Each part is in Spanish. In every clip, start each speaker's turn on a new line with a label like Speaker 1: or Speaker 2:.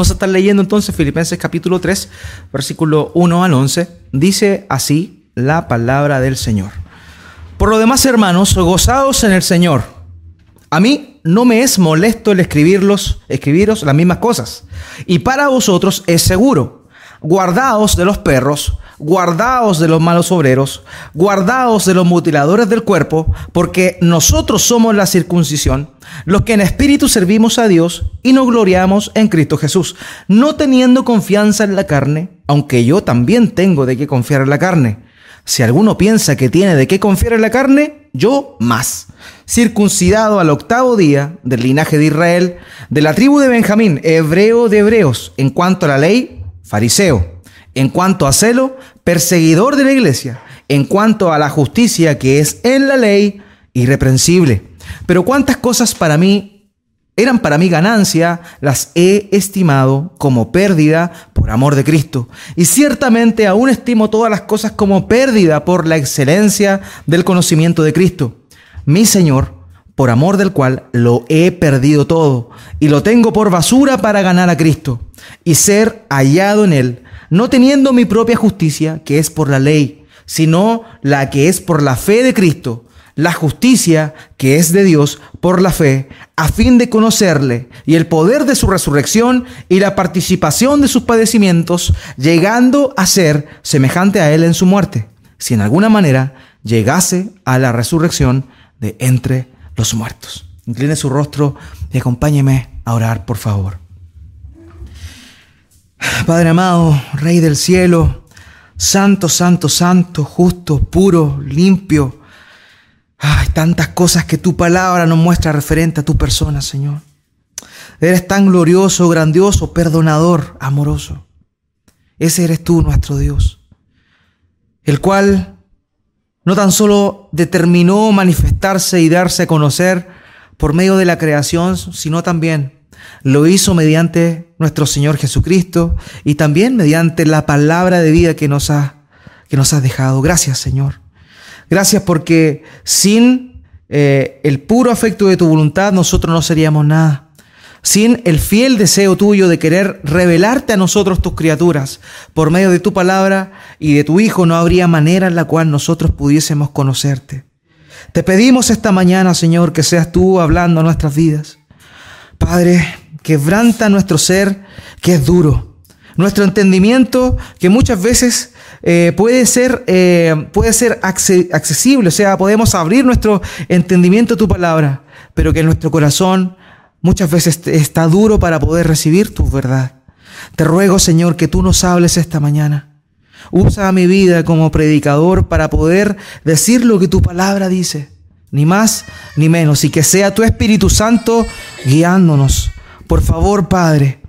Speaker 1: Vamos a estar leyendo entonces Filipenses capítulo 3, versículo 1 al 11. Dice así la palabra del Señor. Por lo demás, hermanos, gozaos en el Señor. A mí no me es molesto el escribirlos, escribiros las mismas cosas. Y para vosotros es seguro. Guardaos de los perros, guardaos de los malos obreros, guardaos de los mutiladores del cuerpo, porque nosotros somos la circuncisión, los que en espíritu servimos a Dios y nos gloriamos en Cristo Jesús, no teniendo confianza en la carne, aunque yo también tengo de qué confiar en la carne si alguno piensa que tiene de qué confiar en la carne, yo más. Circuncidado al octavo día del linaje de Israel, de la tribu de Benjamín, hebreo de hebreos, en cuanto a la ley, fariseo. En cuanto a celo, perseguidor de la iglesia. En cuanto a la justicia que es en la ley, irreprensible. Pero cuántas cosas para mí eran para mí ganancia, las he estimado como pérdida por amor de Cristo. Y ciertamente aún estimo todas las cosas como pérdida por la excelencia del conocimiento de Cristo, mi Señor, por amor del cual lo he perdido todo y lo tengo por basura para ganar a Cristo y ser hallado en Él, no teniendo mi propia justicia, que es por la ley, sino la que es por la fe de Cristo la justicia que es de Dios por la fe, a fin de conocerle y el poder de su resurrección y la participación de sus padecimientos, llegando a ser semejante a él en su muerte, si en alguna manera llegase a la resurrección de entre los muertos. Incline su rostro y acompáñeme a orar, por favor. Padre amado, Rey del cielo, santo, santo, santo, justo, puro, limpio, hay tantas cosas que tu palabra nos muestra referente a tu persona, Señor. Eres tan glorioso, grandioso, perdonador, amoroso. Ese eres tú, nuestro Dios. El cual no tan solo determinó manifestarse y darse a conocer por medio de la creación, sino también lo hizo mediante nuestro Señor Jesucristo y también mediante la palabra de vida que nos ha, que nos has dejado. Gracias, Señor. Gracias porque sin eh, el puro afecto de tu voluntad nosotros no seríamos nada. Sin el fiel deseo tuyo de querer revelarte a nosotros tus criaturas por medio de tu palabra y de tu Hijo no habría manera en la cual nosotros pudiésemos conocerte. Te pedimos esta mañana, Señor, que seas tú hablando a nuestras vidas. Padre, quebranta nuestro ser que es duro, nuestro entendimiento que muchas veces eh, puede ser, eh, puede ser accesible, o sea, podemos abrir nuestro entendimiento a tu palabra, pero que nuestro corazón muchas veces está duro para poder recibir tu verdad. Te ruego, Señor, que tú nos hables esta mañana. Usa mi vida como predicador para poder decir lo que tu palabra dice, ni más ni menos, y que sea tu Espíritu Santo guiándonos. Por favor, Padre,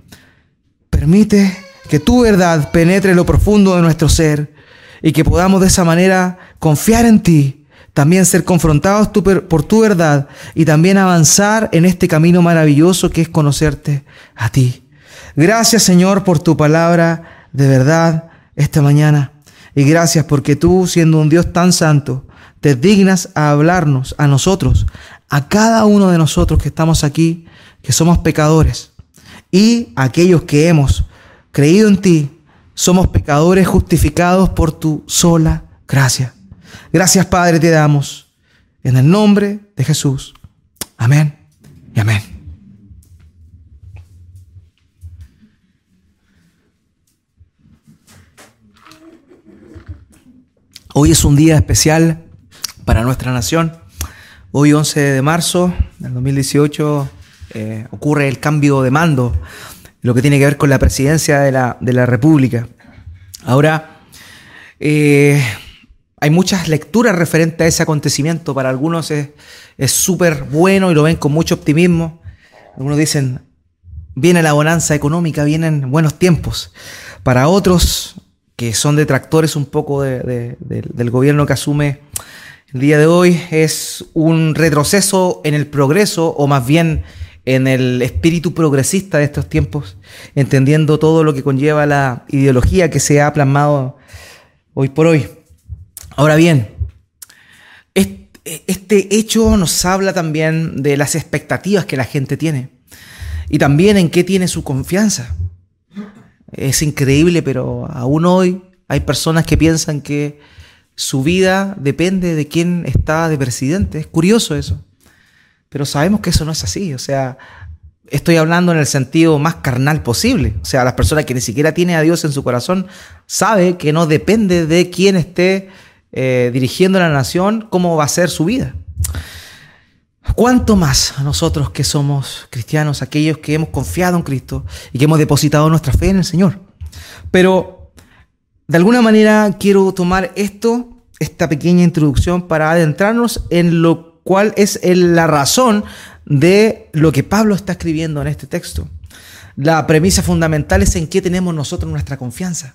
Speaker 1: permite que tu verdad penetre lo profundo de nuestro ser y que podamos de esa manera confiar en ti, también ser confrontados por tu verdad y también avanzar en este camino maravilloso que es conocerte a ti. Gracias Señor por tu palabra de verdad esta mañana y gracias porque tú siendo un Dios tan santo, te dignas a hablarnos a nosotros, a cada uno de nosotros que estamos aquí, que somos pecadores y aquellos que hemos creído en ti, somos pecadores justificados por tu sola gracia. Gracias Padre te damos en el nombre de Jesús. Amén y amén. Hoy es un día especial para nuestra nación. Hoy 11 de marzo del 2018 eh, ocurre el cambio de mando lo que tiene que ver con la presidencia de la, República. Ahora, eh, hay muchas lecturas referentes a ese acontecimiento. Para algunos es súper bueno y lo ven con mucho optimismo. Algunos dicen, viene la bonanza económica, vienen buenos tiempos. Para otros, que son detractores un poco del gobierno que asume el día de hoy, es un retroceso en el progreso o más bien en el espíritu progresista de estos tiempos, entendiendo todo lo que conlleva la ideología que se ha plasmado hoy por hoy. Ahora bien, este hecho nos habla también de las expectativas que la gente tiene y también en qué tiene su confianza. Es increíble, pero aún hoy hay personas que piensan que su vida depende de quién está de presidente. Es curioso eso. Pero sabemos que eso no es así. O sea, estoy hablando en el sentido más carnal posible. O sea, las personas que ni siquiera tienen a Dios en su corazón sabe que no depende de quién esté eh, dirigiendo la nación, cómo va a ser su vida. ¿Cuánto más nosotros que somos cristianos, aquellos que hemos confiado en Cristo y que hemos depositado nuestra fe en el Señor? Pero de alguna manera quiero tomar esto, esta pequeña introducción, para adentrarnos en lo cual es la razón de lo que Pablo está escribiendo en este texto. La premisa fundamental es en qué tenemos nosotros nuestra confianza.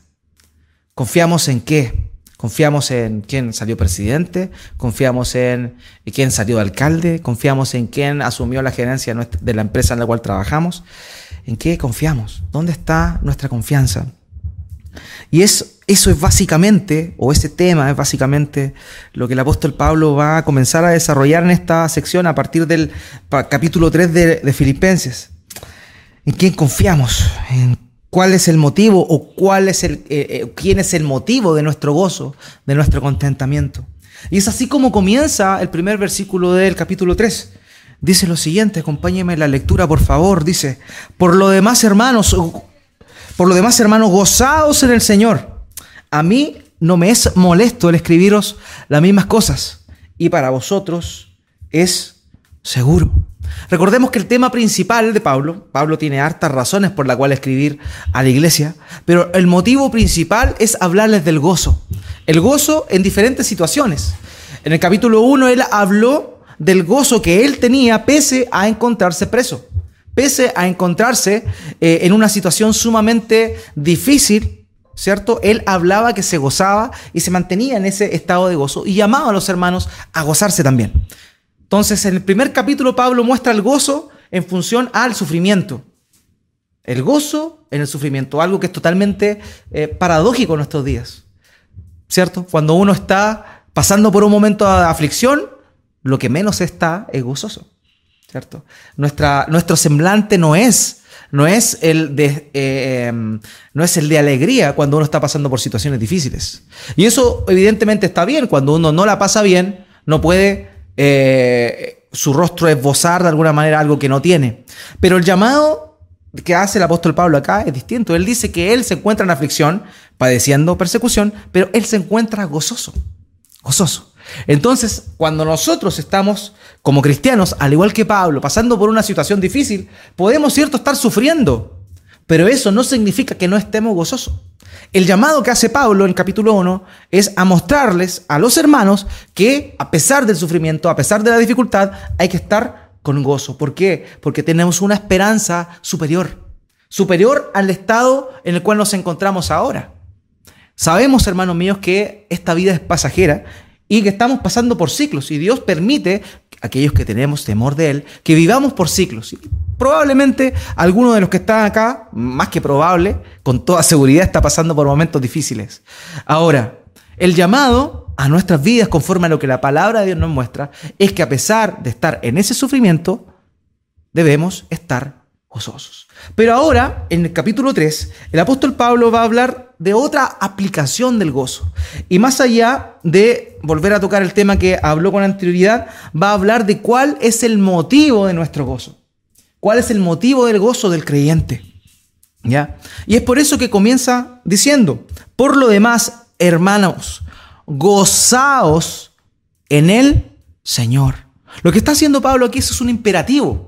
Speaker 1: ¿Confiamos en qué? Confiamos en quién salió presidente, confiamos en quién salió alcalde, confiamos en quién asumió la gerencia de la empresa en la cual trabajamos. ¿En qué confiamos? ¿Dónde está nuestra confianza? Y es, eso es básicamente, o ese tema es básicamente lo que el apóstol Pablo va a comenzar a desarrollar en esta sección a partir del capítulo 3 de, de Filipenses. ¿En quién confiamos? ¿En cuál es el motivo o cuál es el, eh, eh, quién es el motivo de nuestro gozo, de nuestro contentamiento. Y es así como comienza el primer versículo del capítulo 3. Dice lo siguiente, acompáñeme en la lectura, por favor. Dice, por lo demás, hermanos, por lo demás, hermanos, gozaos en el Señor. A mí no me es molesto el escribiros las mismas cosas, y para vosotros es seguro. Recordemos que el tema principal de Pablo, Pablo tiene hartas razones por la cual escribir a la iglesia, pero el motivo principal es hablarles del gozo. El gozo en diferentes situaciones. En el capítulo 1 él habló del gozo que él tenía pese a encontrarse preso, pese a encontrarse eh, en una situación sumamente difícil, ¿cierto? Él hablaba que se gozaba y se mantenía en ese estado de gozo y llamaba a los hermanos a gozarse también. Entonces, en el primer capítulo Pablo muestra el gozo en función al sufrimiento. El gozo en el sufrimiento, algo que es totalmente eh, paradójico en nuestros días. ¿Cierto? Cuando uno está pasando por un momento de aflicción, lo que menos está es gozoso. ¿Cierto? Nuestra, nuestro semblante no es, no es, el de, eh, em, no es el de alegría cuando uno está pasando por situaciones difíciles. Y eso evidentemente está bien. Cuando uno no la pasa bien, no puede eh, su rostro esbozar de alguna manera algo que no tiene. Pero el llamado que hace el apóstol Pablo acá es distinto. Él dice que él se encuentra en aflicción, padeciendo persecución, pero él se encuentra gozoso, gozoso. Entonces, cuando nosotros estamos como cristianos, al igual que Pablo, pasando por una situación difícil, podemos, cierto, estar sufriendo, pero eso no significa que no estemos gozosos. El llamado que hace Pablo en capítulo 1 es a mostrarles a los hermanos que a pesar del sufrimiento, a pesar de la dificultad, hay que estar con gozo. ¿Por qué? Porque tenemos una esperanza superior, superior al estado en el cual nos encontramos ahora. Sabemos, hermanos míos, que esta vida es pasajera y que estamos pasando por ciclos y Dios permite aquellos que tenemos temor de Él, que vivamos por ciclos. probablemente alguno de los que están acá, más que probable, con toda seguridad está pasando por momentos difíciles. Ahora, el llamado a nuestras vidas, conforme a lo que la palabra de Dios nos muestra, es que a pesar de estar en ese sufrimiento, debemos estar Pero ahora, en el capítulo 3, el apóstol Pablo va a hablar de otra aplicación del gozo. Y más allá de volver a tocar el tema que habló con anterioridad, va a hablar de cuál es el motivo de nuestro gozo. ¿Cuál es el motivo del gozo del creyente? ¿Ya? Y es por eso que comienza diciendo, por lo demás, hermanos, gozaos en el Señor. Lo que está haciendo Pablo aquí es un imperativo.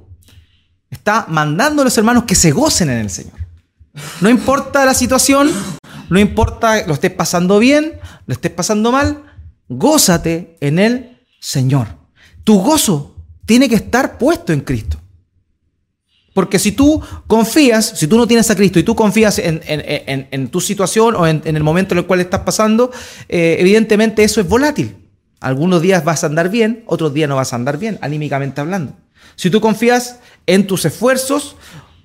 Speaker 1: Está mandando a los hermanos que se gocen en el Señor. No importa la situación, no importa lo estés pasando bien, lo estés pasando mal, gózate en el Señor. Tu gozo tiene que estar puesto en Cristo. Porque si tú confías, si tú no tienes a Cristo y tú confías en, tu situación o en, el momento en el cual estás pasando, eh, evidentemente eso es volátil. Algunos días vas a andar bien, otros días no vas a andar bien, anímicamente hablando. Si tú confías en tus esfuerzos,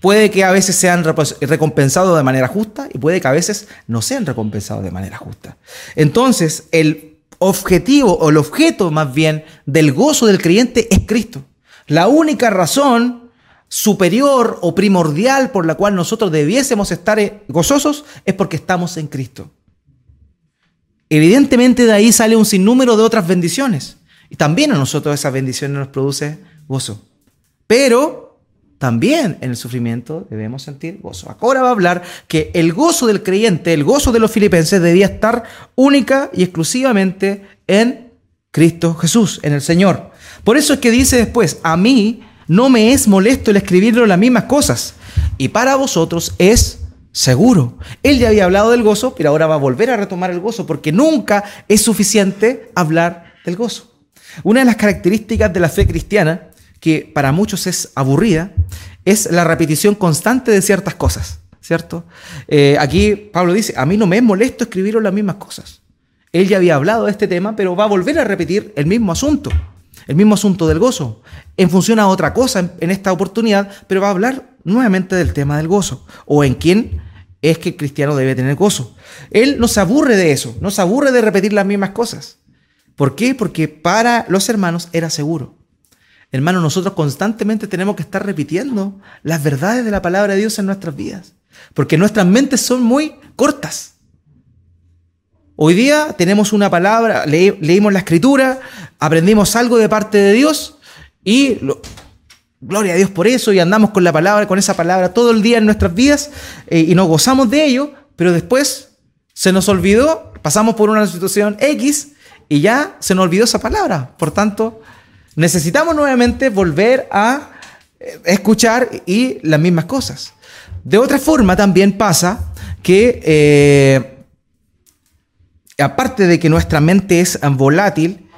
Speaker 1: puede que a veces sean recompensados de manera justa y puede que a veces no sean recompensados de manera justa. Entonces, el objetivo o el objeto más bien del gozo del creyente es Cristo. La única razón superior o primordial por la cual nosotros debiésemos estar eh, gozosos es porque estamos en Cristo. Evidentemente de ahí sale un sinnúmero de otras bendiciones. Y también a nosotros esas bendiciones nos produce gozo. Pero también en el sufrimiento debemos sentir gozo. Ahora va a hablar que el gozo del creyente, el gozo de los filipenses debía estar única y exclusivamente en Cristo Jesús, en el Señor. Por eso es que dice después, a mí no me es molesto el escribirlo las mismas cosas. Y para vosotros es seguro. Él ya había hablado del gozo, pero ahora va a volver a retomar el gozo, porque nunca es suficiente hablar del gozo. Una de las características de la fe cristiana, que para muchos es aburrida, es la repetición constante de ciertas cosas, ¿cierto? Eh, aquí Pablo dice, a mí no me es molesto escribir las mismas cosas. Él ya había hablado de este tema, pero va a volver a repetir el mismo asunto, el mismo asunto del gozo, en función a otra cosa en esta oportunidad, pero va a hablar nuevamente del tema del gozo, o en quién es que el cristiano debe tener gozo. Él no se aburre de eso, no se aburre de repetir las mismas cosas. ¿Por qué? Porque para los hermanos era seguro. Hermanos, nosotros constantemente tenemos que estar repitiendo las verdades de la palabra de Dios en nuestras vidas, porque nuestras mentes son muy cortas. Hoy día tenemos una palabra, leímos la escritura, aprendimos algo de parte de Dios y gloria a Dios por eso y andamos con la palabra, con esa palabra todo el día en nuestras vidas eh, y nos gozamos de ello, pero después se nos olvidó, pasamos por una situación X y ya se nos olvidó esa palabra. Por tanto, necesitamos nuevamente volver a eh, escuchar y las mismas cosas. De otra forma, también pasa que, eh, aparte de que nuestra mente es volátil,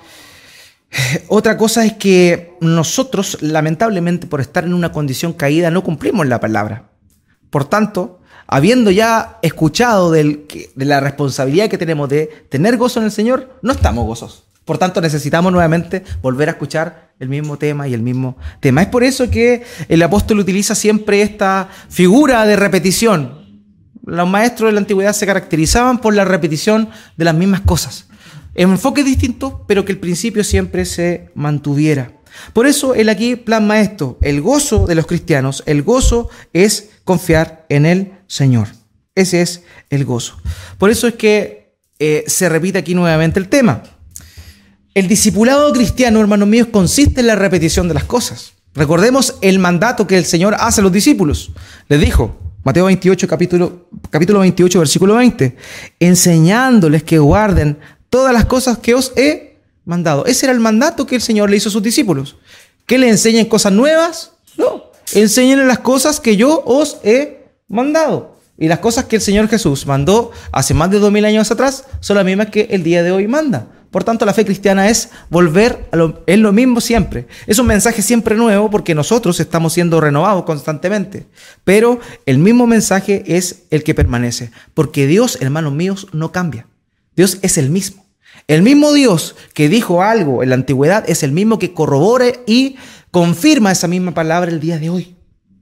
Speaker 1: otra cosa es que nosotros, lamentablemente, por estar en una condición caída, no cumplimos la palabra. Por tanto, habiendo ya escuchado de la responsabilidad que tenemos de tener gozo en el Señor, no estamos gozosos. Por tanto, necesitamos nuevamente volver a escuchar el mismo tema y el mismo tema. Es por eso que el apóstol utiliza siempre esta figura de repetición. Los maestros de la antigüedad se caracterizaban por la repetición de las mismas cosas. Enfoque distinto, pero que el principio siempre se mantuviera. Por eso él aquí plasma esto, el gozo de los cristianos, el gozo es confiar en el Señor. Ese es el gozo. Por eso es que eh, se repite aquí nuevamente el tema. El discipulado cristiano, hermanos míos, consiste en la repetición de las cosas. Recordemos el mandato que el Señor hace a los discípulos. Les dijo, Mateo 28, capítulo, capítulo 28, versículo 20, enseñándoles que guarden todas las cosas que os he mandado. Ese era el mandato que el Señor le hizo a sus discípulos. ¿Que le enseñen cosas nuevas? No, enseñen las cosas que yo os he mandado. Y las cosas que el Señor Jesús mandó hace más de dos mil años atrás son las mismas que el día de hoy manda. Por tanto, la fe cristiana es volver a lo, lo mismo siempre. Es un mensaje siempre nuevo porque nosotros estamos siendo renovados constantemente. Pero el mismo mensaje es el que permanece. Porque Dios, hermanos míos, no cambia. Dios es el mismo. El mismo Dios que dijo algo en la antigüedad es el mismo que corrobore y confirma esa misma palabra el día de hoy.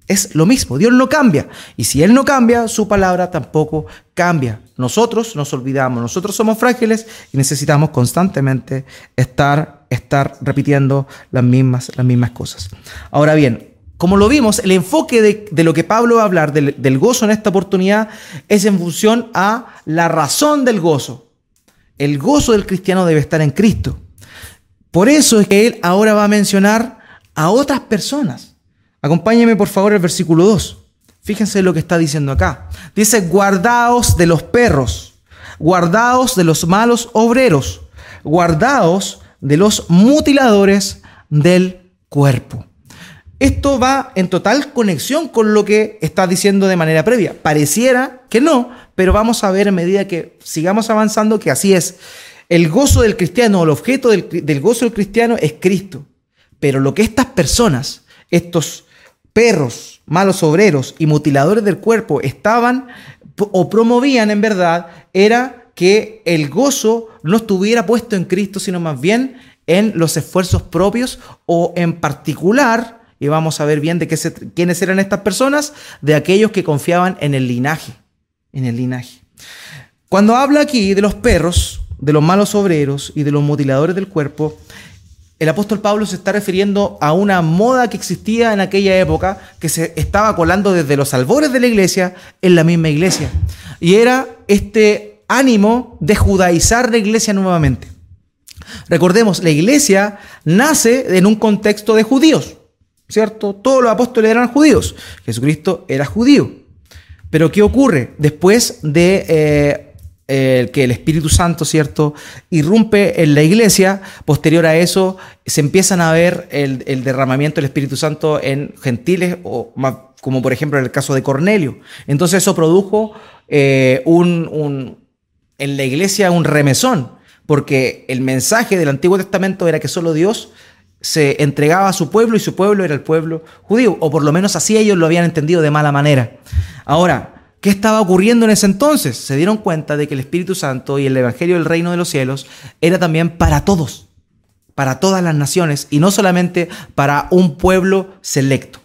Speaker 1: Es lo mismo, Dios no cambia. Y si Él no cambia, su palabra tampoco cambia. Nosotros nos olvidamos, nosotros somos frágiles y necesitamos constantemente estar, estar repitiendo las mismas, las mismas cosas. Ahora bien, como lo vimos, el enfoque de, lo que Pablo va a hablar del, del gozo en esta oportunidad es en función a la razón del gozo. El gozo del cristiano debe estar en Cristo. Por eso es que él ahora va a mencionar a otras personas. Acompáñeme por favor el versículo 2. Fíjense lo que está diciendo acá. Dice, guardaos de los perros, guardaos de los malos obreros, guardaos de los mutiladores del cuerpo. Esto va en total conexión con lo que está diciendo de manera previa. Pareciera que no, pero vamos a ver a medida que sigamos avanzando que así es. El gozo del cristiano, el objeto del gozo del cristiano es Cristo. Pero lo que estas personas, estos perros, malos obreros y mutiladores del cuerpo estaban o promovían en verdad era que el gozo no estuviera puesto en Cristo, sino más bien en los esfuerzos propios o en particular, y vamos a ver bien de qué quiénes eran estas personas, de aquellos que confiaban en el linaje, en el linaje. Cuando habla aquí de los perros, de los malos obreros y de los mutiladores del cuerpo, el apóstol Pablo se está refiriendo a una moda que existía en aquella época, que se estaba colando desde los albores de la iglesia en la misma iglesia. Y era este ánimo de judaizar la iglesia nuevamente. Recordemos, la iglesia nace en un contexto de judíos, ¿cierto? Todos los apóstoles eran judíos. Jesucristo era judío. Pero ¿qué ocurre? Después de eh, que el Espíritu Santo, ¿cierto?, irrumpe en la iglesia, posterior a eso se empiezan a ver el, derramamiento del Espíritu Santo en gentiles, o como por ejemplo en el caso de Cornelio. Entonces eso produjo eh, un, en la iglesia un remesón, porque el mensaje del Antiguo Testamento era que solo Dios se entregaba a su pueblo y su pueblo era el pueblo judío, o por lo menos así ellos lo habían entendido de mala manera. Ahora, ¿Qué estaba ocurriendo en ese entonces? Se dieron cuenta de que el Espíritu Santo y el Evangelio del Reino de los Cielos era también para todos, para todas las naciones y no solamente para un pueblo selecto.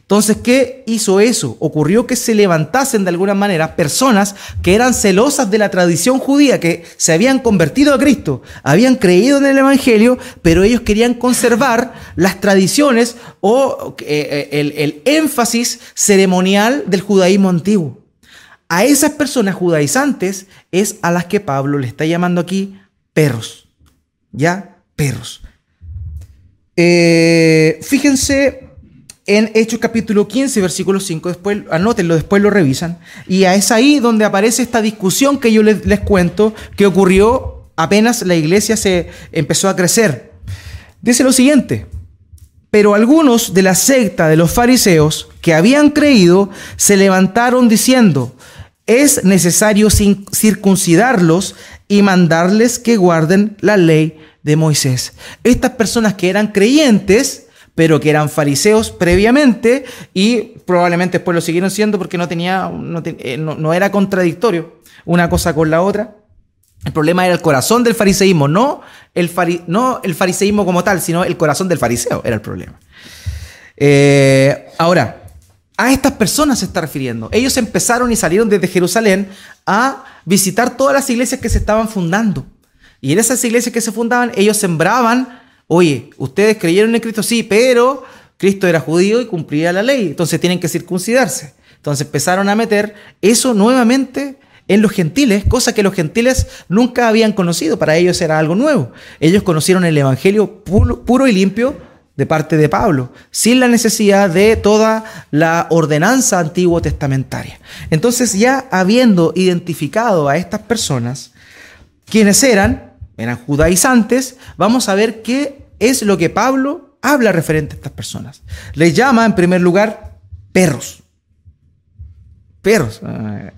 Speaker 1: Entonces, ¿qué hizo eso? Ocurrió que se levantasen de alguna manera personas que eran celosas de la tradición judía, que se habían convertido a Cristo, habían creído en el Evangelio, pero ellos querían conservar las tradiciones o eh, eh, el, el énfasis ceremonial del judaísmo antiguo. A esas personas judaizantes es a las que Pablo le está llamando aquí perros. ¿Ya? Perros. Eh, fíjense en Hechos capítulo 15, versículo 5, después, anótenlo, después lo revisan. Y es ahí donde aparece esta discusión que yo les, les cuento que ocurrió apenas la iglesia se empezó a crecer. Dice lo siguiente, pero algunos de la secta de los fariseos que habían creído se levantaron diciendo, es necesario circuncidarlos y mandarles que guarden la ley de Moisés. Estas personas que eran creyentes, pero que eran fariseos previamente y probablemente después lo siguieron siendo porque no tenía, no, eh, era contradictorio una cosa con la otra. El problema era el corazón del fariseísmo, no el, no el fariseísmo como tal, sino el corazón del fariseo era el problema. Eh, ahora, a estas personas se está refiriendo. Ellos empezaron y salieron desde Jerusalén a visitar todas las iglesias que se estaban fundando. Y en esas iglesias que se fundaban, ellos sembraban, oye, ustedes creyeron en Cristo, sí, pero Cristo era judío y cumplía la ley, entonces tienen que circuncidarse. Entonces empezaron a meter eso nuevamente en los gentiles, cosa que los gentiles nunca habían conocido, para ellos era algo nuevo. Ellos conocieron el Evangelio puro, y limpio de parte de Pablo, sin la necesidad de toda la ordenanza antiguo testamentaria. Entonces ya habiendo identificado a estas personas, quienes eran, eran judaizantes, vamos a ver qué es lo que Pablo habla referente a estas personas. Les llama en primer lugar perros. Perros. Eh,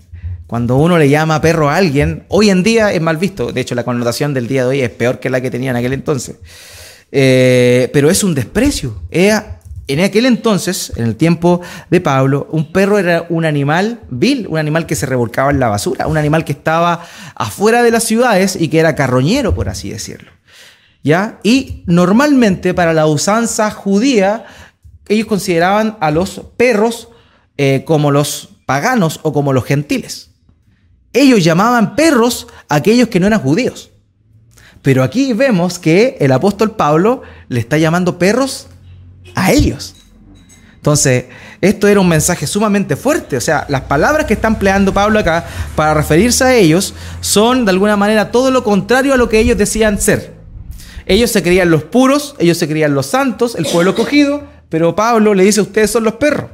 Speaker 1: cuando uno le llama perro a alguien, hoy en día es mal visto. De hecho, la connotación del día de hoy es peor que la que tenía en aquel entonces. Eh, pero es un desprecio. en aquel entonces, en el tiempo de Pablo, un perro era un animal vil, un animal que se revolcaba en la basura, un animal que estaba afuera de las ciudades y que era carroñero, por así decirlo. ¿Ya? Y normalmente para la usanza judía, ellos consideraban a los perros eh, como los paganos o como los gentiles. Ellos llamaban perros a aquellos que no eran judíos. Pero aquí vemos que el apóstol Pablo le está llamando perros a ellos. Entonces, esto era un mensaje sumamente fuerte. O sea, las palabras que está empleando Pablo acá para referirse a ellos son de alguna manera todo lo contrario a lo que ellos decían ser. Ellos se creían los puros, ellos se creían los santos, el pueblo cogido, pero Pablo le dice, ustedes son los perros.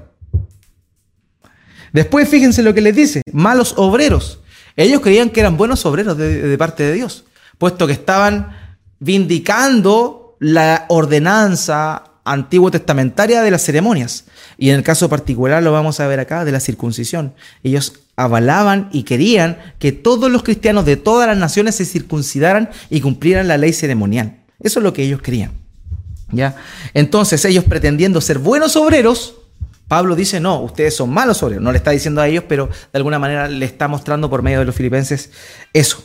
Speaker 1: Después fíjense lo que les dice, malos obreros. Ellos creían que eran buenos obreros de parte de Dios puesto que estaban vindicando la ordenanza antiguo testamentaria de las ceremonias. Y en el caso particular lo vamos a ver acá de la circuncisión. Ellos avalaban y querían que todos los cristianos de todas las naciones se circuncidaran y cumplieran la ley ceremonial. Eso es lo que ellos querían. ¿Ya? Entonces, ellos pretendiendo ser buenos obreros, Pablo dice, no, ustedes son malos obreros. No le está diciendo a ellos, pero de alguna manera le está mostrando por medio de los filipenses eso.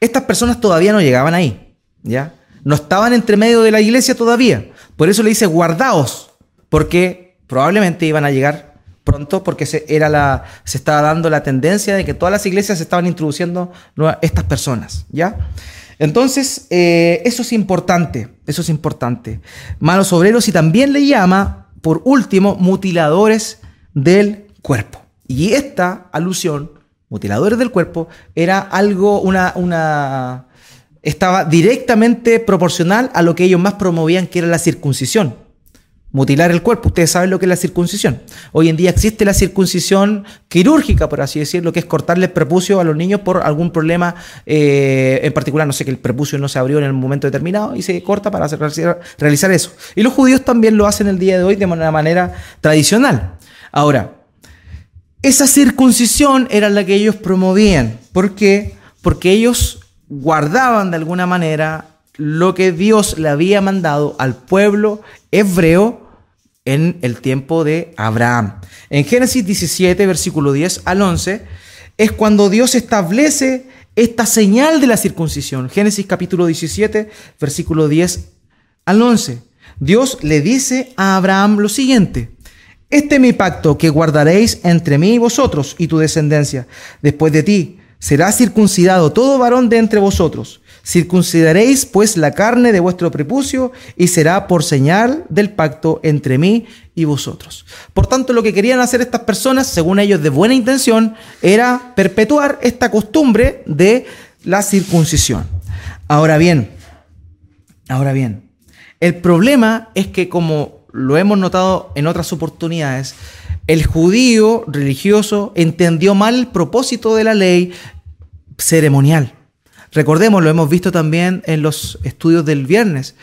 Speaker 1: Estas personas todavía no llegaban ahí, ¿ya? No estaban entre medio de la iglesia todavía. Por eso le dice guardaos, porque probablemente iban a llegar pronto porque se, era la, se estaba dando la tendencia de que todas las iglesias estaban introduciendo estas personas, ¿ya? Entonces, eh, eso es importante. Eso es importante. Malos obreros y también le llama, por último, mutiladores del cuerpo. Y esta alusión, mutiladores del cuerpo, era algo, una, una, estaba directamente proporcional a lo que ellos más promovían, que era la circuncisión mutilar el cuerpo. Ustedes saben lo que es la circuncisión. Hoy en día existe la circuncisión quirúrgica, por así decirlo, que es cortarle el prepucio a los niños por algún problema eh, en particular. No sé, que el prepucio no se abrió en el momento determinado y se corta para realizar eso. Y los judíos también lo hacen el día de hoy de una manera tradicional. Ahora, esa circuncisión era la que ellos promovían. ¿Por qué? Porque ellos guardaban de alguna manera lo que Dios le había mandado al pueblo hebreo en el tiempo de Abraham. En Génesis 17, versículo 10 al 11, es cuando Dios establece esta señal de la circuncisión. Génesis capítulo 17, versículo 10 al 11. Dios le dice a Abraham lo siguiente. Este es mi pacto que guardaréis entre mí y vosotros y tu descendencia. Después de ti será circuncidado todo varón de entre vosotros. Circuncidaréis pues la carne de vuestro prepucio y será por señal del pacto entre mí y vosotros. Por tanto, lo que querían hacer estas personas, según ellos de buena intención, era perpetuar esta costumbre de la circuncisión. Ahora bien, ahora bien, el problema es que como lo hemos notado en otras oportunidades, el judío religioso entendió mal el propósito de la ley ceremonial. Recordemos, lo hemos visto también en los estudios del viernes.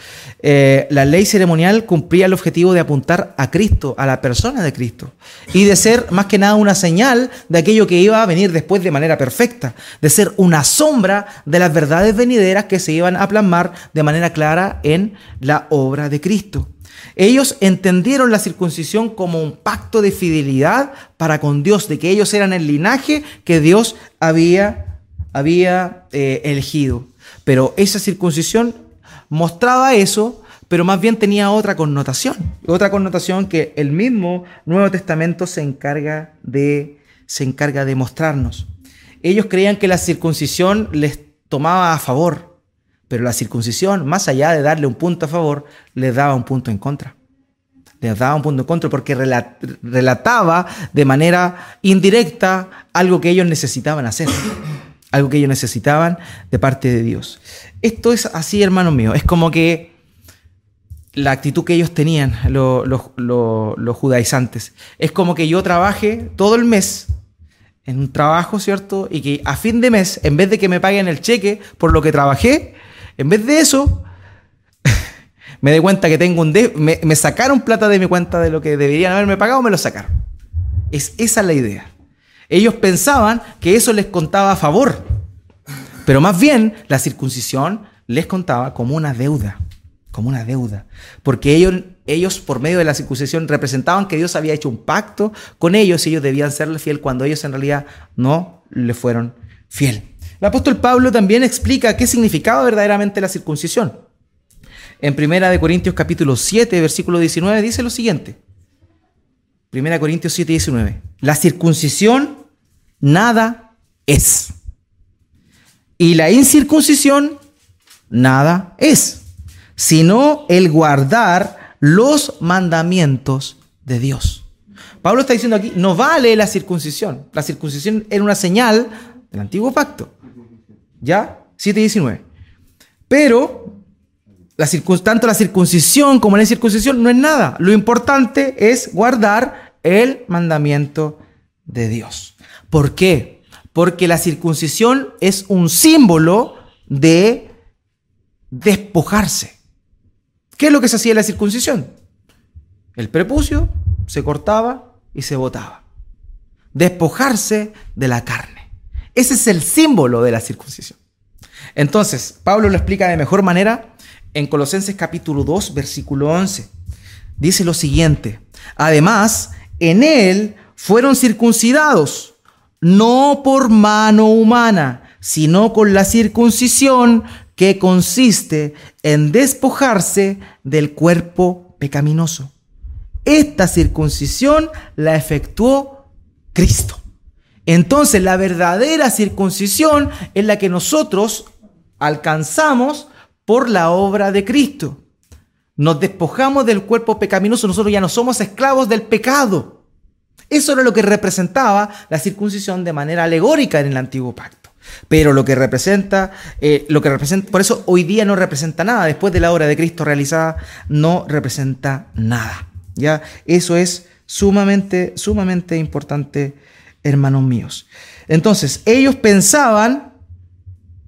Speaker 1: Eh, la ley ceremonial cumplía el objetivo de apuntar a Cristo, a la persona de Cristo, y de ser más que nada una señal de aquello que iba a venir después de manera perfecta, de ser una sombra de las verdades venideras que se iban a plasmar de manera clara en la obra de Cristo. Ellos entendieron la circuncisión como un pacto de fidelidad para con Dios, de que ellos eran el linaje que Dios había había eh, elegido. Pero esa circuncisión mostraba eso, pero más bien tenía otra connotación. Otra connotación que el mismo Nuevo Testamento se encarga de, se encarga de mostrarnos. Ellos creían que la circuncisión les tomaba a favor, pero la circuncisión, más allá de darle un punto a favor, les daba un punto en contra. Les daba un punto en contra porque relataba de manera indirecta algo que ellos necesitaban hacer algo que ellos necesitaban de parte de Dios. Esto es así, hermano mío, es como que la actitud que ellos tenían, los judaizantes, es como que yo trabaje todo el mes en un trabajo, ¿cierto? Y que a fin de mes, en vez de que me paguen el cheque por lo que trabajé, en vez de eso, me dé cuenta que tengo un... me, me sacaron plata de mi cuenta de lo que deberían haberme pagado, me lo sacaron. Es, esa es la idea. Ellos pensaban que eso les contaba a favor, pero más bien la circuncisión les contaba como una deuda, como una deuda, porque ellos, ellos por medio de la circuncisión representaban que Dios había hecho un pacto con ellos y ellos debían serle fiel cuando ellos en realidad no le fueron fiel. El apóstol Pablo también explica qué significaba verdaderamente la circuncisión. En 1 Corintios capítulo 7, versículo 19 dice lo siguiente. 1 Corintios 7, 19. La circuncisión nada es. Y la incircuncisión nada es, sino el guardar los mandamientos de Dios. Pablo está diciendo aquí, no vale la circuncisión. La circuncisión era una señal del antiguo pacto. ¿Ya? 7.19. Pero la tanto la circuncisión como la incircuncisión no es nada. Lo importante es guardar el mandamiento de Dios. ¿Por qué? Porque la circuncisión es un símbolo de despojarse. ¿Qué es lo que se hacía en la circuncisión? El prepucio se cortaba y se botaba. Despojarse de la carne. Ese es el símbolo de la circuncisión. Entonces, Pablo lo explica de mejor manera en Colosenses capítulo 2, versículo 11. Dice lo siguiente, además, en él fueron circuncidados, no por mano humana, sino con la circuncisión que consiste en despojarse del cuerpo pecaminoso. Esta circuncisión la efectuó Cristo. Entonces la verdadera circuncisión es la que nosotros alcanzamos por la obra de Cristo. nos despojamos del cuerpo pecaminoso, nosotros ya no somos esclavos del pecado. Eso era lo que representaba la circuncisión de manera alegórica en el antiguo pacto. Pero lo que representa, eh, lo que representa, por eso hoy día no representa nada. Después de la obra de Cristo realizada, no representa nada. Ya, eso es sumamente, sumamente importante, hermanos míos. Entonces, ellos pensaban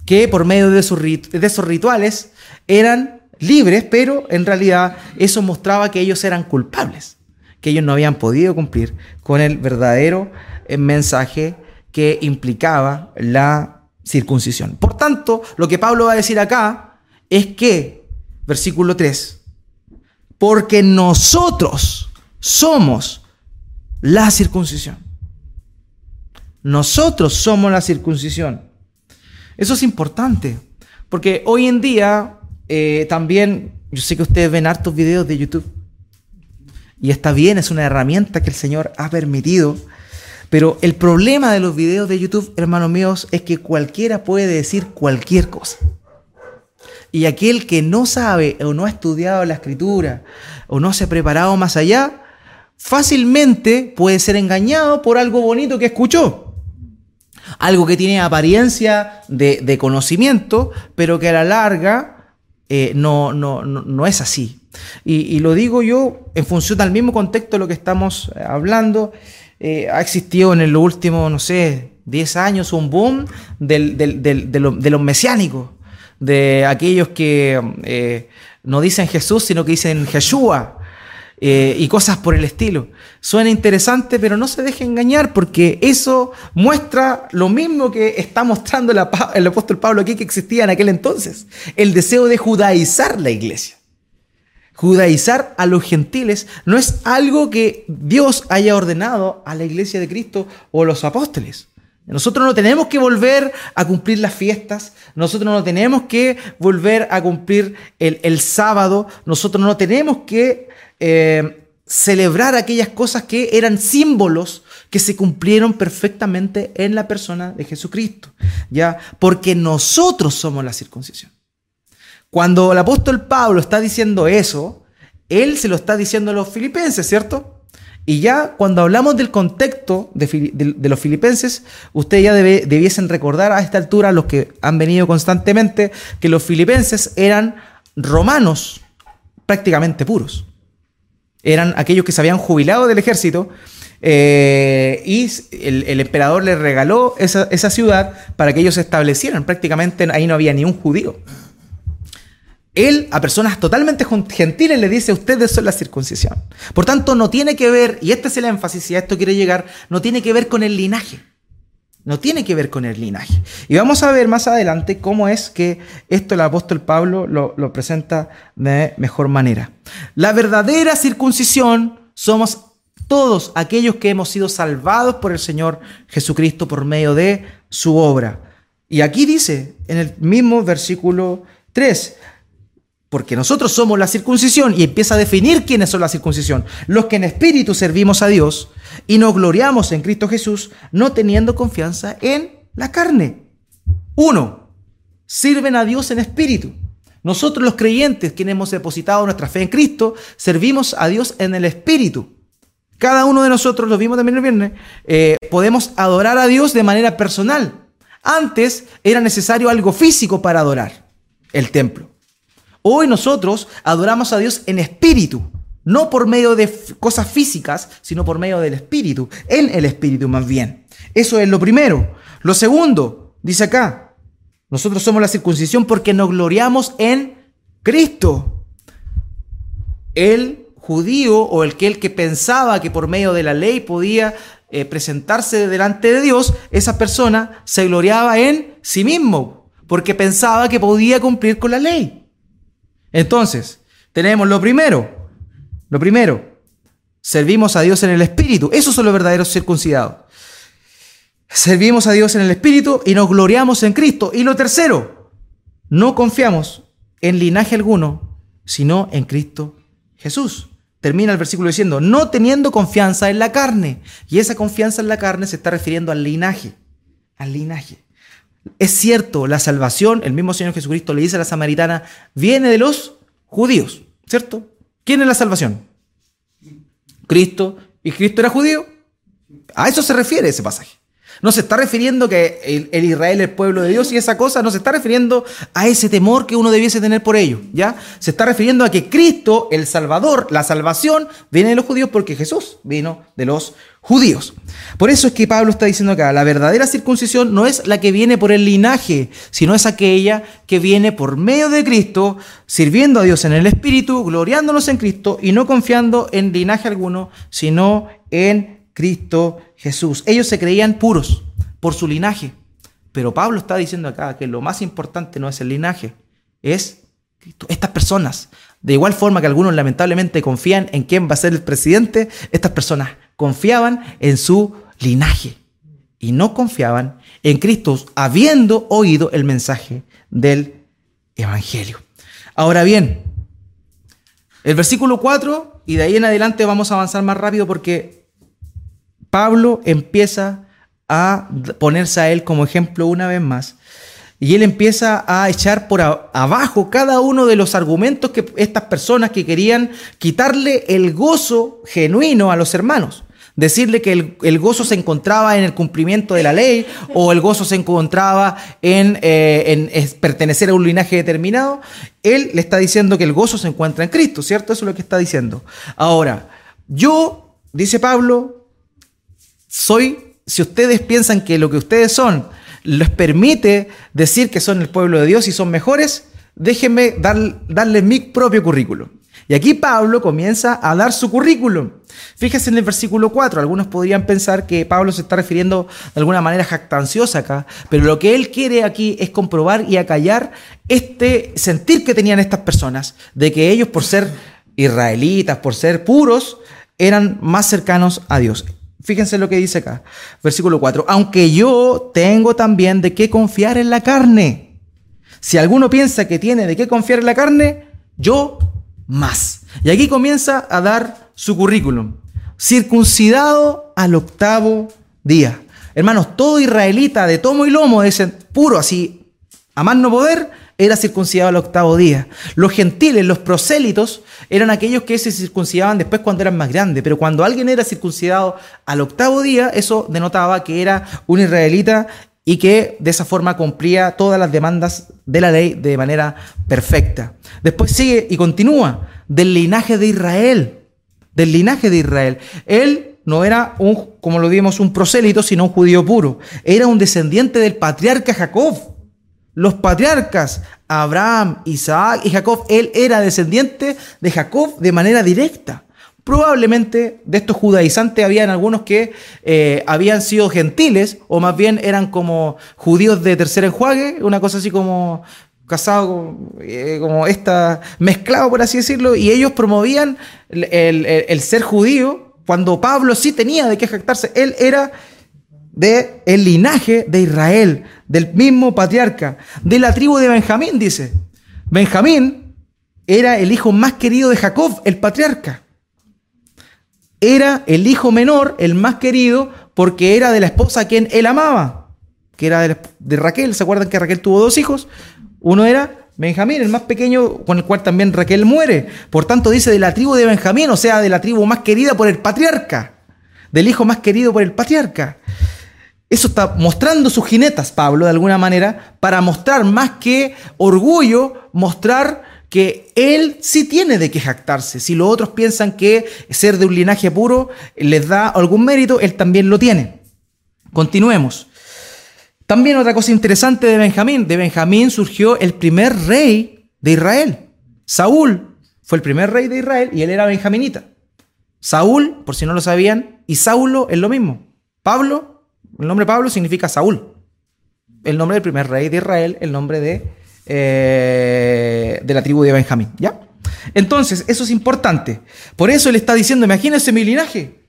Speaker 1: que por medio de de esos rituales eran libres, pero en realidad eso mostraba que ellos eran culpables, que ellos no habían podido cumplir con el verdadero eh, mensaje que implicaba la circuncisión. Por tanto, lo que Pablo va a decir acá es que, versículo 3, porque nosotros somos la circuncisión. Nosotros somos la circuncisión. Eso es importante, porque hoy en día eh, también, yo sé que ustedes ven hartos videos de YouTube. Y está bien, es una herramienta que el Señor ha permitido. Pero el problema de los videos de YouTube, hermanos míos, es que cualquiera puede decir cualquier cosa. Y aquel que no sabe o no ha estudiado la escritura o no se ha preparado más allá, fácilmente puede ser engañado por algo bonito que escuchó. Algo que tiene apariencia de, de conocimiento, pero que a la larga eh, no, no, no, es así. Y, lo digo yo en función del mismo contexto de lo que estamos eh, hablando. Eh, ha existido en los últimos, no sé, 10 años un boom de, los mesiánicos, de aquellos que no dicen Jesús, sino que dicen Yeshua. Eh, y cosas por el estilo. Suena interesante, pero no se deje engañar porque eso muestra lo mismo que está mostrando el, apóstol Pablo aquí que existía en aquel entonces, el deseo de judaizar la iglesia. Judaizar a los gentiles no es algo que Dios haya ordenado a la iglesia de Cristo o a los apóstoles. Nosotros no tenemos que volver a cumplir las fiestas, nosotros no tenemos que volver a cumplir el, el sábado, nosotros no tenemos que eh, celebrar aquellas cosas que eran símbolos que se cumplieron perfectamente en la persona de Jesucristo, ¿ya? Porque nosotros somos la circuncisión. Cuando el apóstol Pablo está diciendo eso, él se lo está diciendo a los filipenses, ¿cierto? Y ya cuando hablamos del contexto de, los filipenses, ustedes ya debiesen recordar a esta altura, los que han venido constantemente, que los filipenses eran romanos prácticamente puros eran aquellos que se habían jubilado del ejército eh, y el, emperador les regaló esa, ciudad para que ellos se establecieran. Prácticamente ahí no había ni un judío. Él a personas totalmente gentiles le dice, ustedes son la circuncisión. Por tanto, no tiene que ver, y este es el énfasis, si a esto quiere llegar, no tiene que ver con el linaje. No tiene que ver con el linaje. Y vamos a ver más adelante cómo es que esto el apóstol Pablo lo, presenta de mejor manera. La verdadera circuncisión somos todos aquellos que hemos sido salvados por el Señor Jesucristo por medio de su obra. Y aquí dice, en el mismo versículo 3, porque nosotros somos la circuncisión y empieza a definir quiénes son la circuncisión. Los que en espíritu servimos a Dios y nos gloriamos en Cristo Jesús, no teniendo confianza en la carne. Uno, sirven a Dios en espíritu. Nosotros los creyentes, quienes hemos depositado nuestra fe en Cristo, servimos a Dios en el espíritu. Cada uno de nosotros, lo vimos también el viernes, eh, podemos adorar a Dios de manera personal. Antes era necesario algo físico para adorar, el templo. Hoy nosotros adoramos a Dios en espíritu, no por medio de cosas físicas, sino por medio del espíritu, en el espíritu más bien. Eso es lo primero. Lo segundo, dice acá, nosotros somos la circuncisión porque nos gloriamos en Cristo. El judío o el que, el que pensaba que por medio de la ley podía eh, presentarse delante de Dios, esa persona se gloriaba en sí mismo, porque pensaba que podía cumplir con la ley. Entonces, tenemos lo primero, lo primero, servimos a Dios en el Espíritu, esos son los verdaderos circuncidados. Servimos a Dios en el Espíritu y nos gloriamos en Cristo. Y lo tercero, no confiamos en linaje alguno, sino en Cristo Jesús. Termina el versículo diciendo, no teniendo confianza en la carne. Y esa confianza en la carne se está refiriendo al linaje, al linaje. Es cierto, la salvación, el mismo Señor Jesucristo le dice a la samaritana, viene de los judíos. ¿Cierto? ¿Quién es la salvación? Cristo. ¿Y Cristo era judío? A eso se refiere ese pasaje. No se está refiriendo que el, Israel es el pueblo de Dios y esa cosa, no se está refiriendo a ese temor que uno debiese tener por ello, ¿ya? Se está refiriendo a que Cristo, el Salvador, la salvación, viene de los judíos porque Jesús vino de los judíos. Por eso es que Pablo está diciendo acá, la verdadera circuncisión no es la que viene por el linaje, sino es aquella que viene por medio de Cristo, sirviendo a Dios en el Espíritu, gloriándonos en Cristo y no confiando en linaje alguno, sino en Cristo Jesús. Ellos se creían puros por su linaje. Pero Pablo está diciendo acá que lo más importante no es el linaje, es Estas personas, de igual forma que algunos lamentablemente confían en quién va a ser el presidente, estas personas confiaban en su linaje y no confiaban en Cristo, habiendo oído el mensaje del Evangelio. Ahora bien, el versículo 4, y de ahí en adelante vamos a avanzar más rápido porque Pablo empieza a ponerse a él como ejemplo una vez más. Y él empieza a echar por abajo cada uno de los argumentos que estas personas que querían quitarle el gozo genuino a los hermanos. Decirle que el, gozo se encontraba en el cumplimiento de la ley o el gozo se encontraba en, eh, en pertenecer a un linaje determinado. Él le está diciendo que el gozo se encuentra en Cristo, ¿cierto? Eso es lo que está diciendo. Ahora, yo, dice Pablo, soy, si ustedes piensan que lo que ustedes son les permite decir que son el pueblo de Dios y son mejores, déjenme dar, darles mi propio currículum. Y aquí Pablo comienza a dar su currículum. Fíjense en el versículo 4, algunos podrían pensar que Pablo se está refiriendo de alguna manera jactanciosa acá, pero lo que él quiere aquí es comprobar y acallar este sentir que tenían estas personas, de que ellos por ser israelitas, por ser puros, eran más cercanos a Dios. Fíjense lo que dice acá, versículo 4. Aunque yo tengo también de qué confiar en la carne. Si alguno piensa que tiene de qué confiar en la carne, yo más. Y aquí comienza a dar su currículum. Circuncidado al octavo día. Hermanos, todo israelita de tomo y lomo, ese puro así, a más no poder, era circuncidado al octavo día. Los gentiles, los prosélitos, eran aquellos que se circuncidaban después cuando eran más grandes, pero cuando alguien era circuncidado al octavo día, eso denotaba que era un israelita y que de esa forma cumplía todas las demandas de la ley de manera perfecta. Después sigue y continúa, del linaje de Israel, del linaje de Israel. Él no era un, como lo vimos, un prosélito, sino un judío puro. Era un descendiente del patriarca Jacob los patriarcas, Abraham, Isaac y Jacob, él era descendiente de Jacob de manera directa. Probablemente de estos judaizantes habían algunos que eh, habían sido gentiles o más bien eran como judíos de tercer enjuague, una cosa así como casado eh, como esta, mezclado por así decirlo, y ellos promovían el ser judío cuando Pablo sí tenía de qué jactarse. Él era de el linaje de Israel, del mismo patriarca, de la tribu de Benjamín, dice. Benjamín era el hijo más querido de Jacob, el patriarca. Era el hijo menor, el más querido, porque era de la esposa a quien él amaba, que era de, Raquel. ¿Se acuerdan que Raquel tuvo dos hijos? Uno era Benjamín, el más pequeño, con el cual también Raquel muere. Por tanto, dice de la tribu de Benjamín, o sea, de la tribu más querida por el patriarca, del hijo más querido por el patriarca. Eso está mostrando sus jinetas, Pablo, de alguna manera, para mostrar más que orgullo, mostrar que él sí tiene de qué jactarse. Si los otros piensan que ser de un linaje puro les da algún mérito, él también lo tiene. Continuemos. También otra cosa interesante de Benjamín. De Benjamín surgió el primer rey de Israel. Saúl fue el primer rey de Israel y él era benjaminita. Saúl, por si no lo sabían, y Saulo es lo mismo. Pablo el nombre Pablo significa Saúl. El nombre del primer rey de Israel, el nombre de, eh, de la tribu de Benjamín. ¿Ya? Entonces, eso es importante. Por eso él está diciendo, imagínense mi linaje.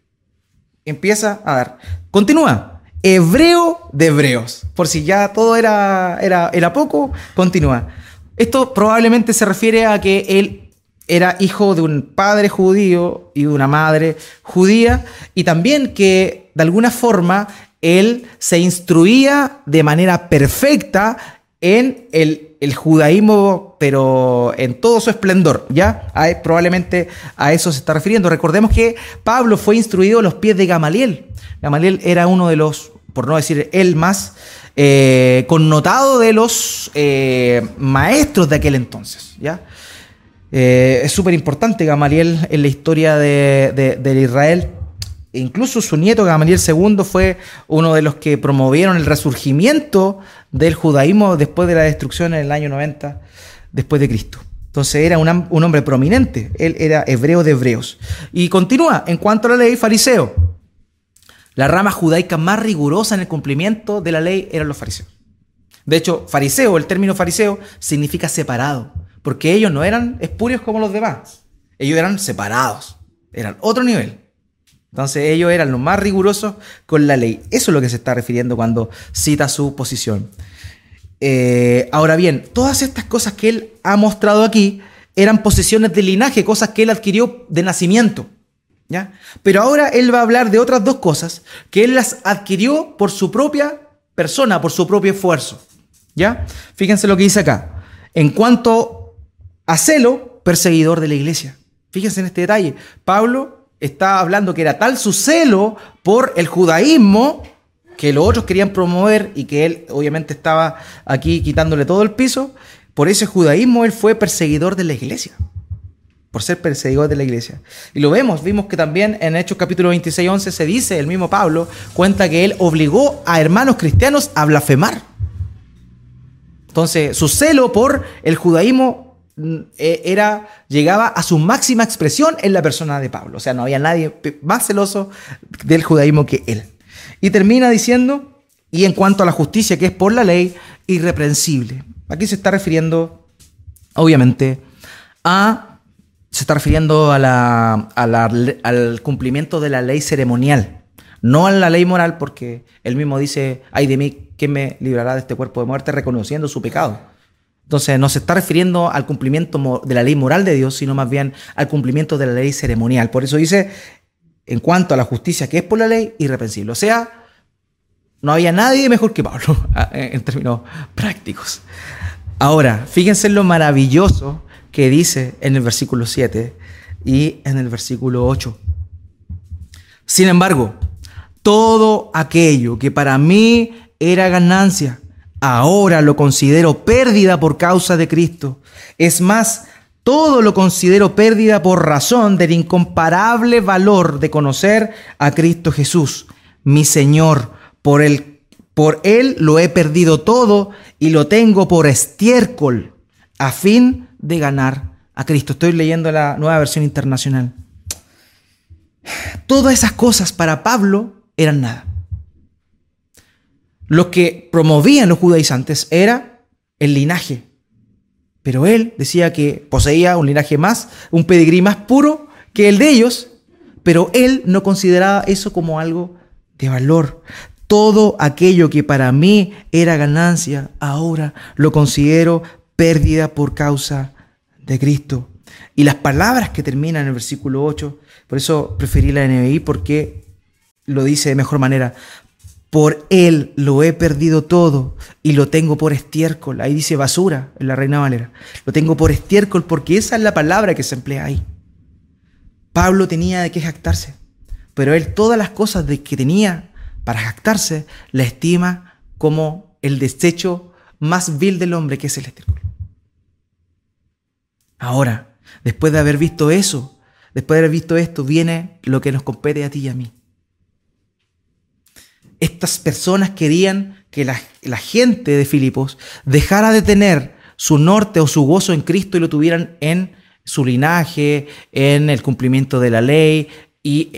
Speaker 1: Empieza a dar. Continúa. Hebreo de hebreos. Por si ya todo era, era, era poco, continúa. Esto probablemente se refiere a que él era hijo de un padre judío y de una madre judía, y también que de alguna forma él se instruía de manera perfecta en el, judaísmo, pero en todo su esplendor, ¿ya? probablemente a eso se está refiriendo. Recordemos que Pablo fue instruido a los pies de Gamaliel. Gamaliel era uno de los, por no decir el más, eh, connotado de los eh, maestros de aquel entonces, ¿ya? Eh, es súper importante Gamaliel en la historia de, de Israel incluso su nieto Gamaliel II fue uno de los que promovieron el resurgimiento del judaísmo después de la destrucción en el año 90 después de Cristo. Entonces era un, hombre prominente, él era hebreo de hebreos. Y continúa, en cuanto a la ley, fariseo. La rama judaica más rigurosa en el cumplimiento de la ley eran los fariseos. De hecho, fariseo, el término fariseo, significa separado, porque ellos no eran espurios como los demás, ellos eran separados, eran otro nivel. Entonces ellos eran los más rigurosos con la ley. Eso es lo que se está refiriendo cuando cita su posición. Eh, ahora bien, todas estas cosas que él ha mostrado aquí eran posesiones de linaje, cosas que él adquirió de nacimiento. ¿ya? Pero ahora él va a hablar de otras dos cosas que él las adquirió por su propia persona, por su propio esfuerzo. ¿ya? Fíjense lo que dice acá. En cuanto a celo, perseguidor de la iglesia. Fíjense en este detalle. Pablo está hablando que era tal su celo por el judaísmo que los otros querían promover y que él obviamente estaba aquí quitándole todo el piso, por ese judaísmo él fue perseguidor de la iglesia, por ser perseguidor de la iglesia. Y lo vemos, vimos que también en Hechos capítulo 26, 11 se dice, el mismo Pablo cuenta que él obligó a hermanos cristianos a blasfemar. Entonces, su celo por el judaísmo era, llegaba a su máxima expresión en la persona de Pablo. O sea, no había nadie más celoso del judaísmo que él. Y termina diciendo, y en cuanto a la justicia que es por la ley, irreprensible. Aquí se está refiriendo, obviamente, a, se está refiriendo al cumplimiento de la ley ceremonial, no a la ley moral, porque él mismo dice, ay de mí, ¿quién me librará de este cuerpo de muerte reconociendo su pecado? Entonces no se está refiriendo al cumplimiento de la ley moral de Dios, sino más bien al cumplimiento de la ley ceremonial. Por eso dice, en cuanto a la justicia que es por la ley, irreprensible. O sea, no había nadie mejor que Pablo, en términos prácticos. Ahora, fíjense en lo maravilloso que dice en el versículo 7 y en el versículo 8. Sin embargo, todo aquello que para mí era ganancia, Ahora lo considero pérdida por causa de Cristo. Es más, todo lo considero pérdida por razón del incomparable valor de conocer a Cristo Jesús, mi Señor. Por él, por él lo he perdido todo y lo tengo por estiércol, a fin de ganar a Cristo. Estoy leyendo la nueva versión internacional. Todas esas cosas para Pablo eran nada. Lo que promovían los judaizantes era el linaje. Pero él decía que poseía un linaje más, un pedigrí más puro que el de ellos, pero él no consideraba eso como algo de valor. Todo aquello que para mí era ganancia, ahora lo considero pérdida por causa de Cristo. Y las palabras que terminan en el versículo 8, por eso preferí la NBI porque lo dice de mejor manera. Por él lo he perdido todo y lo tengo por estiércol. Ahí dice basura en la Reina Valera. Lo tengo por estiércol porque esa es la palabra que se emplea ahí. Pablo tenía de qué jactarse, pero él todas las cosas de que tenía para jactarse la estima como el desecho más vil del hombre que es el estiércol. Ahora, después de haber visto eso, después de haber visto esto, viene lo que nos compete a ti y a mí estas personas querían que la, gente de Filipos dejara de tener su norte o su gozo en Cristo y lo tuvieran en su linaje, en el cumplimiento de la ley y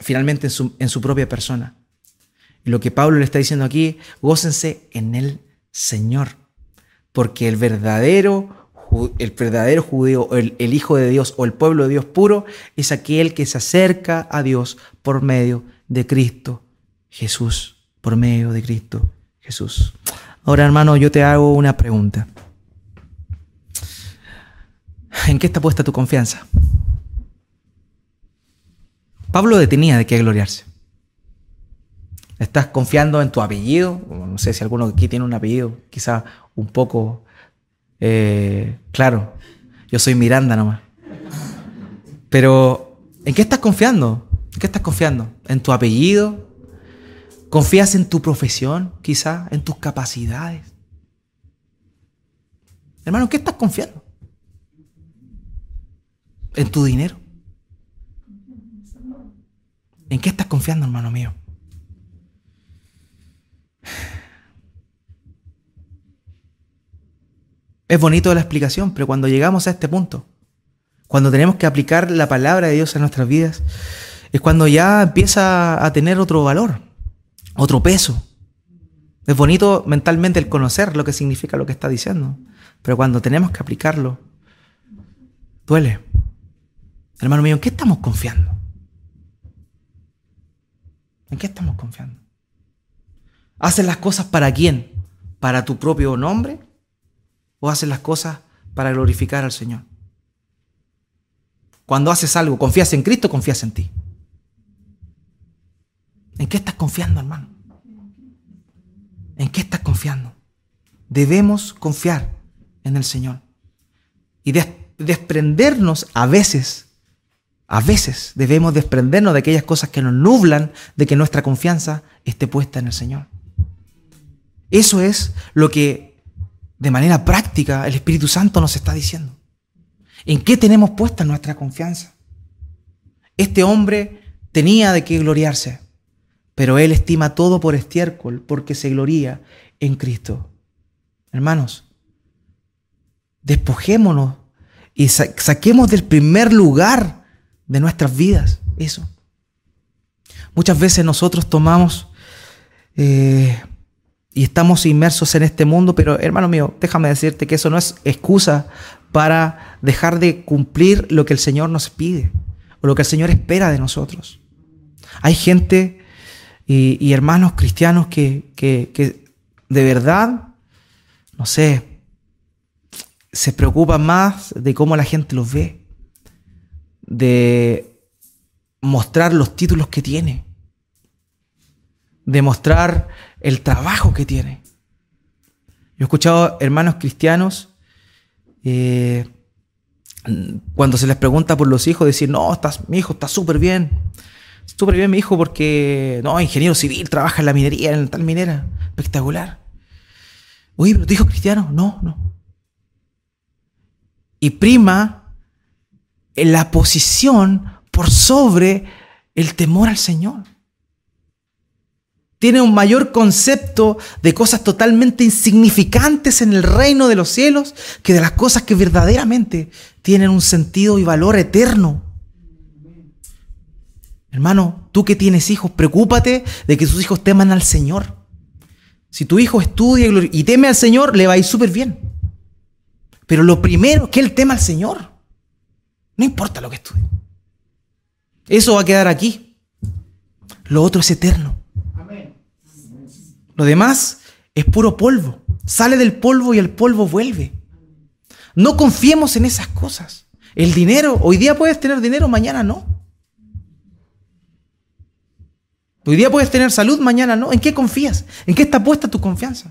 Speaker 1: finalmente en su, en su propia persona. Lo que Pablo le está diciendo aquí, gócense en el Señor, porque el verdadero el verdadero judío, el, Hijo de Dios o el pueblo de Dios puro, es aquel que se acerca a Dios por medio de Cristo Jesús, por medio de Cristo Jesús. Ahora, hermano, yo te hago una pregunta. ¿En qué está puesta tu confianza? Pablo detenía de qué gloriarse. ¿Estás confiando en tu apellido? No sé si alguno aquí tiene un apellido, quizá un poco eh, claro. Yo soy Miranda nomás. Pero, ¿en qué estás confiando? ¿En qué estás confiando? ¿En tu apellido? ¿Confías en tu profesión, quizá? ¿En tus capacidades? Hermano, ¿en qué estás confiando? ¿En tu dinero? ¿En qué estás confiando, hermano mío? Es bonito la explicación, pero cuando llegamos a este punto, cuando tenemos que aplicar la palabra de Dios en nuestras vidas, es cuando ya empieza a tener otro valor, otro peso. Es bonito mentalmente el conocer lo que significa lo que está diciendo, pero cuando tenemos que aplicarlo, duele. Hermano mío, ¿en qué estamos confiando? ¿En qué estamos confiando? ¿Haces las cosas para quién? ¿Para tu propio nombre? ¿O haces las cosas para glorificar al Señor? Cuando haces algo, confías en Cristo, confías en ti. ¿En qué estás confiando, hermano? ¿En qué estás confiando? Debemos confiar en el Señor. Y desprendernos a veces, a veces debemos desprendernos de aquellas cosas que nos nublan de que nuestra confianza esté puesta en el Señor. Eso es lo que de manera práctica el Espíritu Santo nos está diciendo. ¿En qué tenemos puesta nuestra confianza? Este hombre tenía de qué gloriarse, pero él estima todo por estiércol porque se gloría en Cristo. Hermanos, despojémonos y saquemos del primer lugar de nuestras vidas eso. Muchas veces nosotros tomamos eh, y estamos inmersos en este mundo, pero hermano mío, déjame decirte que eso no es excusa para dejar de cumplir lo que el Señor nos pide o lo que el Señor espera de nosotros. Hay gente y, hermanos cristianos que, que de verdad, no sé, se preocupa más de cómo la gente los ve, de mostrar los títulos que tiene, de mostrar el trabajo que tiene. Yo he escuchado hermanos cristianos eh, cuando se les pregunta por los hijos decir, no, estás, mi hijo está súper bien, súper bien mi hijo porque, no, ingeniero civil, trabaja en la minería, en tal minera, espectacular. Oye, pero tu hijo es cristiano, no, no y prima en la posición por sobre el temor al Señor. Tiene un mayor concepto de cosas totalmente insignificantes en el reino de los cielos que de las cosas que verdaderamente tienen un sentido y valor eterno. Hermano, tú que tienes hijos, preocúpate de que sus hijos teman al Señor. Si tu hijo estudia y teme al Señor, le va a ir súper bien. Pero lo primero que él tema al Señor. No importa lo que estudie. Eso va a quedar aquí. Lo otro es eterno. Lo demás es puro polvo. Sale del polvo y el polvo vuelve. No confiemos en esas cosas. El dinero, hoy día puedes tener dinero, mañana no. Hoy día puedes tener salud, mañana no. ¿En qué confías? ¿En qué está puesta tu confianza?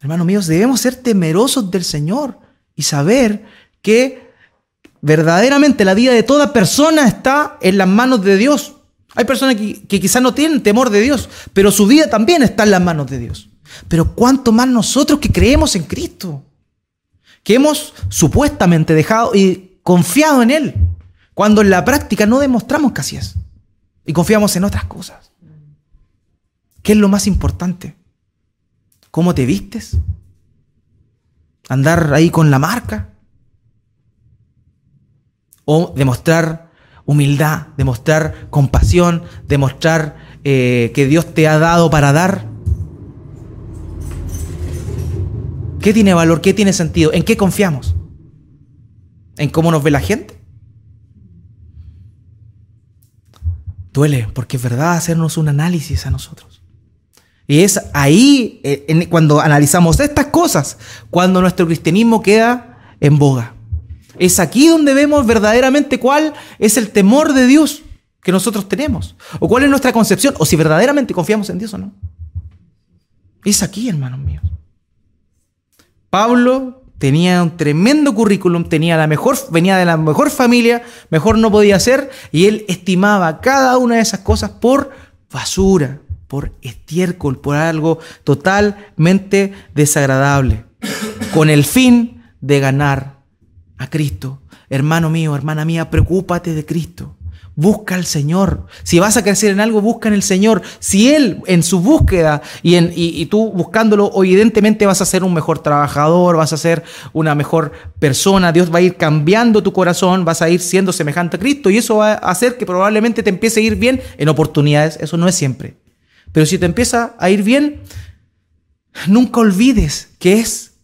Speaker 1: Hermanos míos, debemos ser temerosos del Señor y saber que verdaderamente la vida de toda persona está en las manos de Dios. Hay personas que, quizás no tienen temor de Dios, pero su vida también está en las manos de Dios. Pero cuánto más nosotros que creemos en Cristo, que hemos supuestamente dejado y confiado en Él, cuando en la práctica no demostramos que así es y confiamos en otras cosas. ¿Qué es lo más importante? ¿Cómo te vistes? ¿Andar ahí con la marca? ¿O demostrar humildad, demostrar compasión, demostrar eh, que Dios te ha dado para dar? ¿Qué tiene valor? ¿Qué tiene sentido? ¿En qué confiamos? ¿En cómo nos ve la gente? Duele, porque es verdad hacernos un análisis a nosotros. Y es ahí, eh, cuando analizamos estas cosas, cuando nuestro cristianismo queda en boga. Es aquí donde vemos verdaderamente cuál es el temor de Dios. que nosotros tenemos? ¿O cuál es nuestra concepción? ¿O si verdaderamente confiamos en Dios o no? Es aquí, hermanos míos. Pablo tenía un tremendo currículum, tenía la mejor, venía de la mejor familia, mejor no podía ser, y él estimaba cada una de esas cosas por basura, por estiércol, por algo totalmente desagradable, con el fin de ganar a Cristo. Hermano mío, hermana mía, preocúpate de Cristo. Busca al Señor. Si vas a crecer en algo, busca en el Señor. Si Él en su búsqueda y, en, y, tú buscándolo, evidentemente vas a ser un mejor trabajador, vas a ser una mejor persona. Dios va a ir cambiando tu corazón, vas a ir siendo semejante a Cristo y eso va a hacer que probablemente te empiece a ir bien en oportunidades. Eso no es siempre. Pero si te empieza a ir bien, nunca olvides que es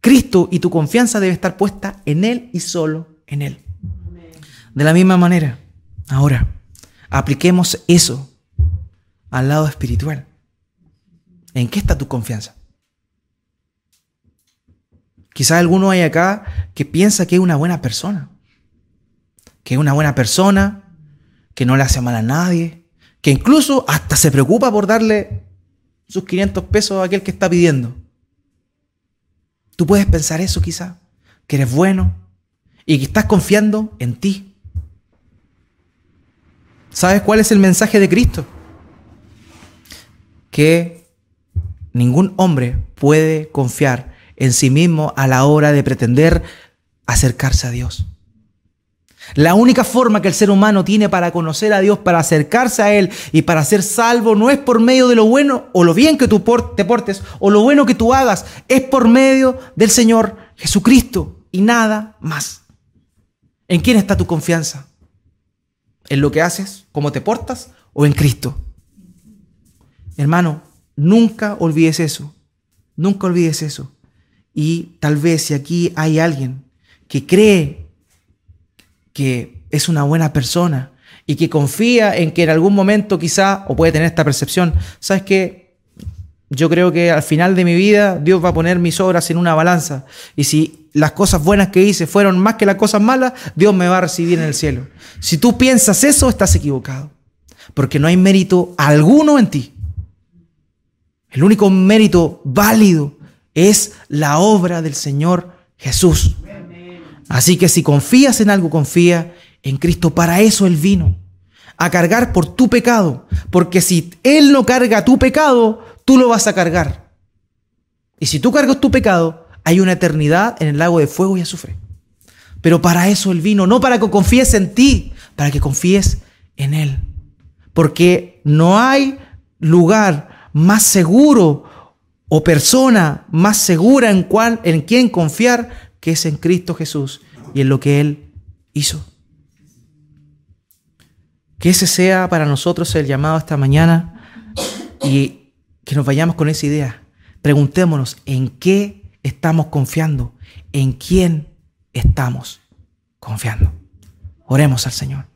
Speaker 1: Cristo y tu confianza debe estar puesta en Él y solo en Él. De la misma manera, ahora, apliquemos eso al lado espiritual. ¿En qué está tu confianza? Quizás alguno hay acá que piensa que es una buena persona, que es una buena persona, que no le hace mal a nadie, que incluso hasta se preocupa por darle sus 500 pesos a aquel que está pidiendo. Tú puedes pensar eso quizá, que eres bueno y que estás confiando en ti. ¿Sabes cuál es el mensaje de Cristo? Que ningún hombre puede confiar en sí mismo a la hora de pretender acercarse a Dios. La única forma que el ser humano tiene para conocer a Dios, para acercarse a Él y para ser salvo, no es por medio de lo bueno o lo bien que tú te portes o lo bueno que tú hagas, es por medio del Señor Jesucristo y nada más. ¿En quién está tu confianza? ¿En lo que haces, cómo te portas o en Cristo? Hermano, nunca olvides eso. Nunca olvides eso. Y tal vez si aquí hay alguien que cree que es una buena persona y que confía en que en algún momento quizá, o puede tener esta percepción, ¿sabes qué? Yo creo que al final de mi vida Dios va a poner mis obras en una balanza. Y si las cosas buenas que hice fueron más que las cosas malas, Dios me va a recibir en el cielo. Si tú piensas eso, estás equivocado. Porque no hay mérito alguno en ti. El único mérito válido es la obra del Señor Jesús. Así que si confías en algo, confía en Cristo. Para eso Él vino, a cargar por tu pecado. Porque si Él no carga tu pecado, tú lo vas a cargar. Y si tú cargas tu pecado, hay una eternidad en el lago de fuego y azufre. Pero para eso Él vino, no para que confíes en ti, para que confíes en Él. Porque no hay lugar más seguro o persona más segura en, en quien confiar que es en Cristo Jesús y en lo que Él hizo. Que ese sea para nosotros el llamado esta mañana y que nos vayamos con esa idea. Preguntémonos en qué estamos confiando, en quién estamos confiando. Oremos al Señor.